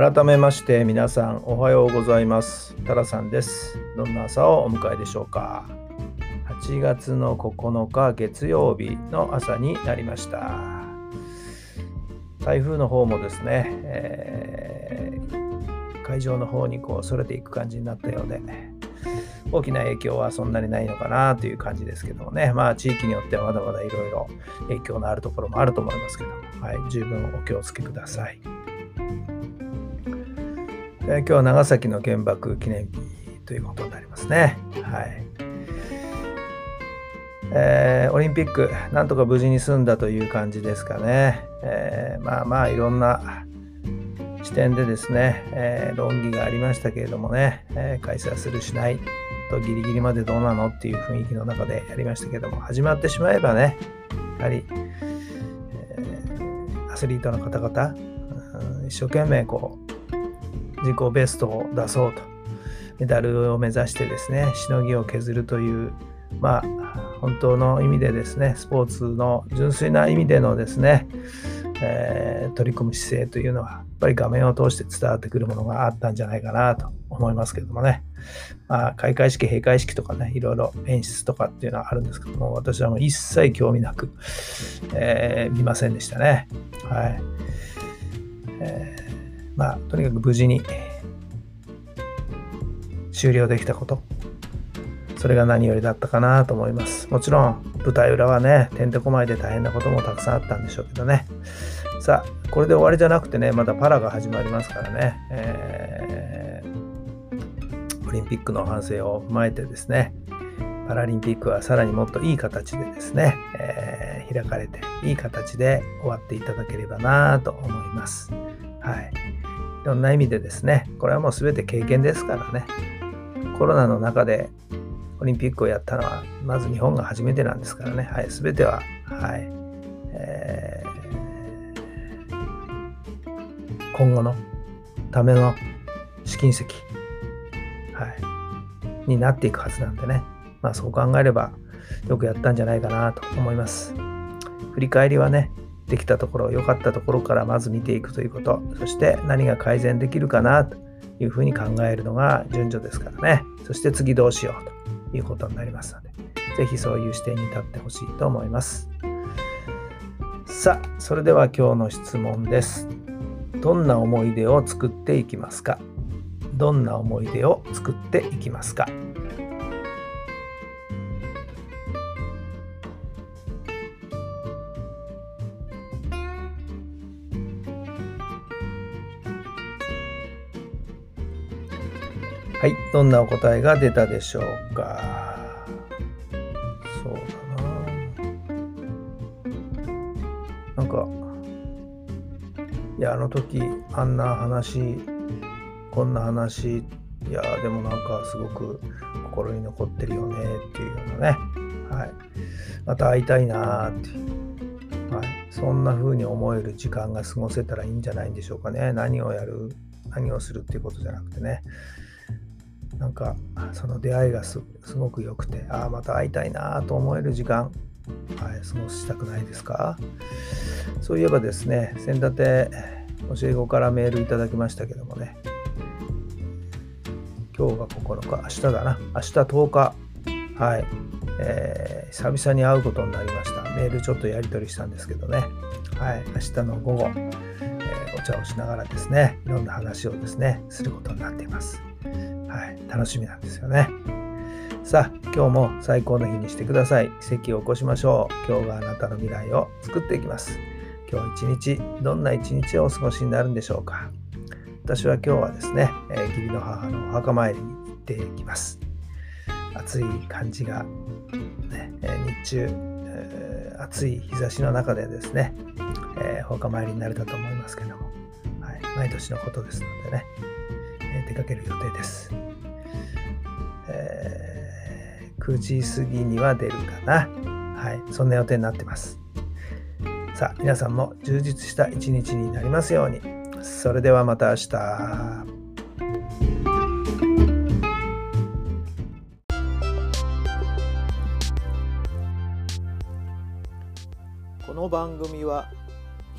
改めまして皆さんおはようございます。タラさんです。どんな朝をお迎えでしょうか。8月の9日月曜日の朝になりました。台風の方もですね、えー、海上の方にこうそれていく感じになったようで大きな影響はそんなにないのかなという感じですけどもね、まあ地域によってはまだまだいろいろ影響のあるところもあると思いますけども、はい、十分お気をつけください。え今日は長崎の原爆記念日ということになりますね。はい。えー、オリンピック、なんとか無事に済んだという感じですかね。えー、まあまあ、いろんな視点でですね、えー、論議がありましたけれどもね、え開催するしないとギリギリまでどうなのっていう雰囲気の中でやりましたけども、始まってしまえばね、やはり、えアスリートの方々、一生懸命こう、自己ベストを出そうと、メダルを目指してですね、しのぎを削るという、まあ、本当の意味でですね、スポーツの純粋な意味でのですね、えー、取り組む姿勢というのは、やっぱり画面を通して伝わってくるものがあったんじゃないかなと思いますけどもね。まあ、開会式、閉会式とかね、いろいろ演出とかっていうのはあるんですけども、私はもう一切興味なく、えー、見ませんでしたね。はい。えーまあ、とにかく無事に終了できたこと、それが何よりだったかなと思います。もちろん、舞台裏はね、てんてこまいで大変なこともたくさんあったんでしょうけどね。さあ、これで終わりじゃなくてね、まだパラが始まりますからね、えー、オリンピックの反省を踏まえてですね、パラリンピックはさらにもっといい形でですね、えー、開かれて、いい形で終わっていただければなと思います。はい。ろんな意味でですね、これはもう全て経験ですからね、コロナの中でオリンピックをやったのは、まず日本が初めてなんですからね、はい、全ては、はい、えー、今後のための試金石、はい、になっていくはずなんでね、まあそう考えればよくやったんじゃないかなと思います。振り返りはね、できたところ、良かったところからまず見ていくということ、そして何が改善できるかなというふうに考えるのが順序ですからね。そして次どうしようということになりますので、ぜひそういう視点に立ってほしいと思います。さあ、それでは今日の質問です。どんな思い出を作っていきますか？どんな思い出を作っていきますか？はい、どんなお答えが出たでしょうか？そうだな。なんか、いや、あの時、あんな話、こんな話、いや、でもなんかすごく心に残ってるよねっていうようなね。はい。また会いたいなっていう。はい。そんな風に思える時間が過ごせたらいいんじゃないんでしょうかね。何をやる、何をするっていうことじゃなくてね。なんかその出会いがすごく良くてああまた会いたいなと思える時間、はい、過ごしたくないですか？そういえばですね先立て教え子からメールいただきましたけどもね。今日が9日明日だな。明日10日。はい、えー、久々に会うことになりました。メールちょっとやり取りしたんですけどね。はい明日の午後、え、お茶をしながらですねいろんな話をですねすることになっていますはい、楽しみなんですよね。さあ、今日も最高の日にしてください。奇跡を起こしましょう。今日があなたの未来を作っていきます。今日一日、どんな一日をお過ごしになるんでしょうか。私は今日はですね、えー、義理の母のお墓参りに行っていきます。暑い感じが、ね、日中、えー、暑い日差しの中でですね、えー、お墓参りになれたと思いますけども、はい、毎年のことですのでね、えー、出かける予定です。えー、9時過ぎには出るかな。はい、そんな予定になってます。さあ、皆さんも充実した一日になりますように。それではまた明日。この番組は